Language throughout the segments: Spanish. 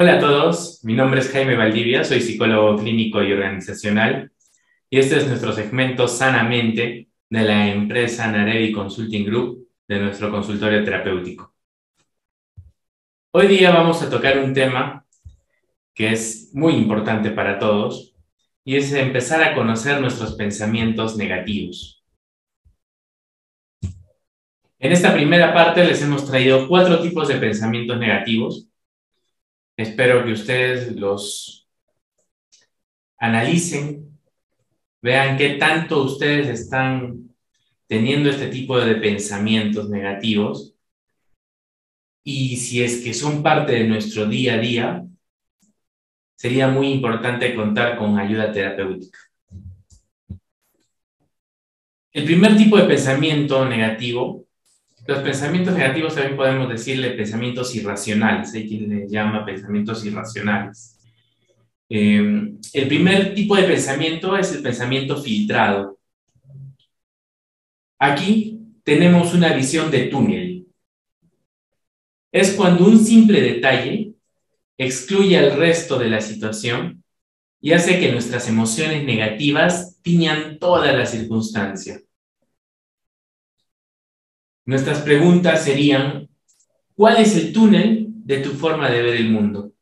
Hola a todos, mi nombre es Jaime Valdivia, soy psicólogo clínico y organizacional y este es nuestro segmento Sanamente de la empresa Narevi Consulting Group de nuestro consultorio terapéutico. Hoy día vamos a tocar un tema que es muy importante para todos y es empezar a conocer nuestros pensamientos negativos. En esta primera parte les hemos traído cuatro tipos de pensamientos negativos Espero que ustedes los analicen, vean qué tanto ustedes están teniendo este tipo de pensamientos negativos y si es que son parte de nuestro día a día, sería muy importante contar con ayuda terapéutica. El primer tipo de pensamiento negativo los pensamientos negativos también podemos decirle pensamientos irracionales. Hay quien les llama pensamientos irracionales. Eh, el primer tipo de pensamiento es el pensamiento filtrado. Aquí tenemos una visión de túnel. Es cuando un simple detalle excluye al resto de la situación y hace que nuestras emociones negativas tiñan toda la circunstancia. Nuestras preguntas serían, ¿cuál es el túnel de tu forma de ver el mundo?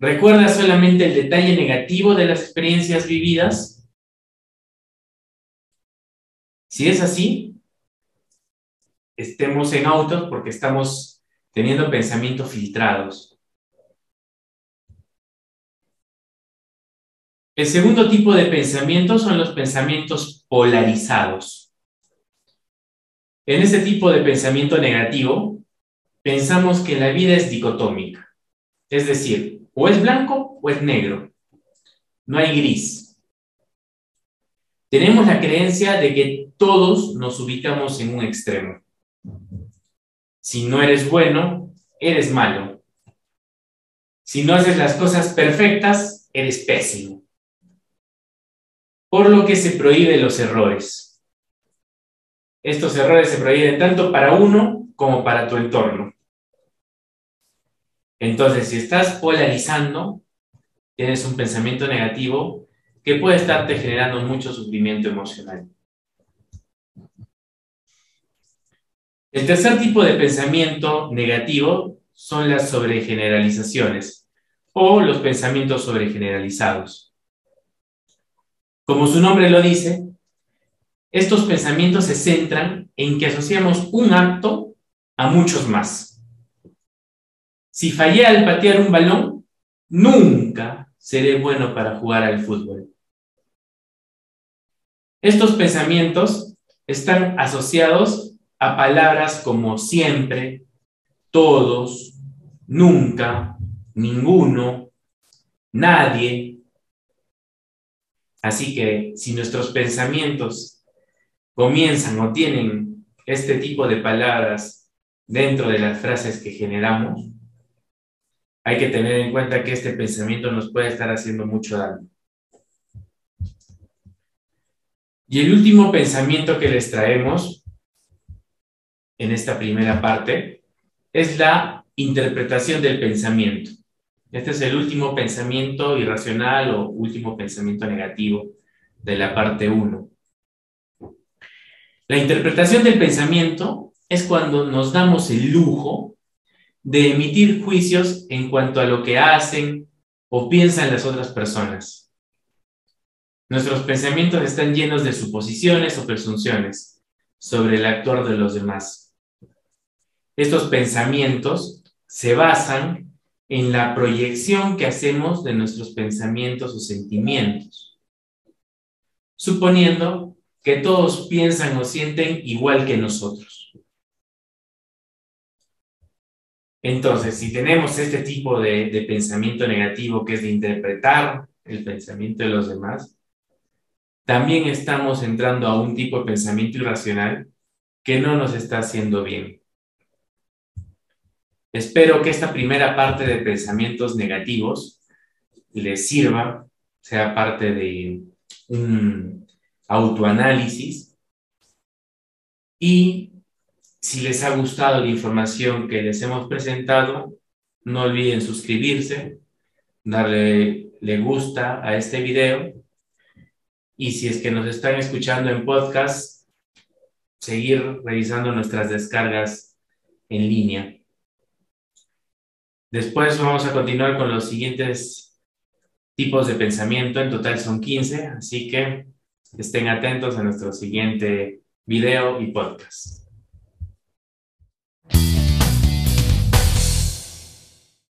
¿Recuerda solamente el detalle negativo de las experiencias vividas? Si es así, estemos en autos porque estamos teniendo pensamientos filtrados. El segundo tipo de pensamientos son los pensamientos polarizados. En ese tipo de pensamiento negativo, pensamos que la vida es dicotómica, es decir, o es blanco o es negro, no hay gris. Tenemos la creencia de que todos nos ubicamos en un extremo. Si no eres bueno, eres malo. Si no haces las cosas perfectas, eres pésimo. Por lo que se prohíben los errores estos errores se prohíben tanto para uno como para tu entorno. Entonces, si estás polarizando, tienes un pensamiento negativo que puede estarte generando mucho sufrimiento emocional. El tercer tipo de pensamiento negativo son las sobregeneralizaciones o los pensamientos sobregeneralizados. Como su nombre lo dice, estos pensamientos se centran en que asociamos un acto a muchos más. Si fallé al patear un balón, nunca seré bueno para jugar al fútbol. Estos pensamientos están asociados a palabras como siempre, todos, nunca, ninguno, nadie. Así que si nuestros pensamientos comienzan o tienen este tipo de palabras dentro de las frases que generamos, hay que tener en cuenta que este pensamiento nos puede estar haciendo mucho daño. Y el último pensamiento que les traemos en esta primera parte es la interpretación del pensamiento. Este es el último pensamiento irracional o último pensamiento negativo de la parte 1. La interpretación del pensamiento es cuando nos damos el lujo de emitir juicios en cuanto a lo que hacen o piensan las otras personas. Nuestros pensamientos están llenos de suposiciones o presunciones sobre el actuar de los demás. Estos pensamientos se basan en la proyección que hacemos de nuestros pensamientos o sentimientos, suponiendo que todos piensan o sienten igual que nosotros. Entonces, si tenemos este tipo de, de, pensamiento negativo que es de interpretar el pensamiento de los demás, también estamos entrando a un tipo de pensamiento irracional que no nos está haciendo bien. Espero que esta primera parte de pensamientos negativos les sirva, sea parte de un, autoanálisis. Y si les ha gustado la información que les hemos presentado, no olviden suscribirse, darle le gusta a este video. Y si es que nos están escuchando en podcast, seguir revisando nuestras descargas en línea. Después vamos a continuar con los siguientes tipos de pensamiento, en total son 15, así que estén atentos a nuestro siguiente video y podcast.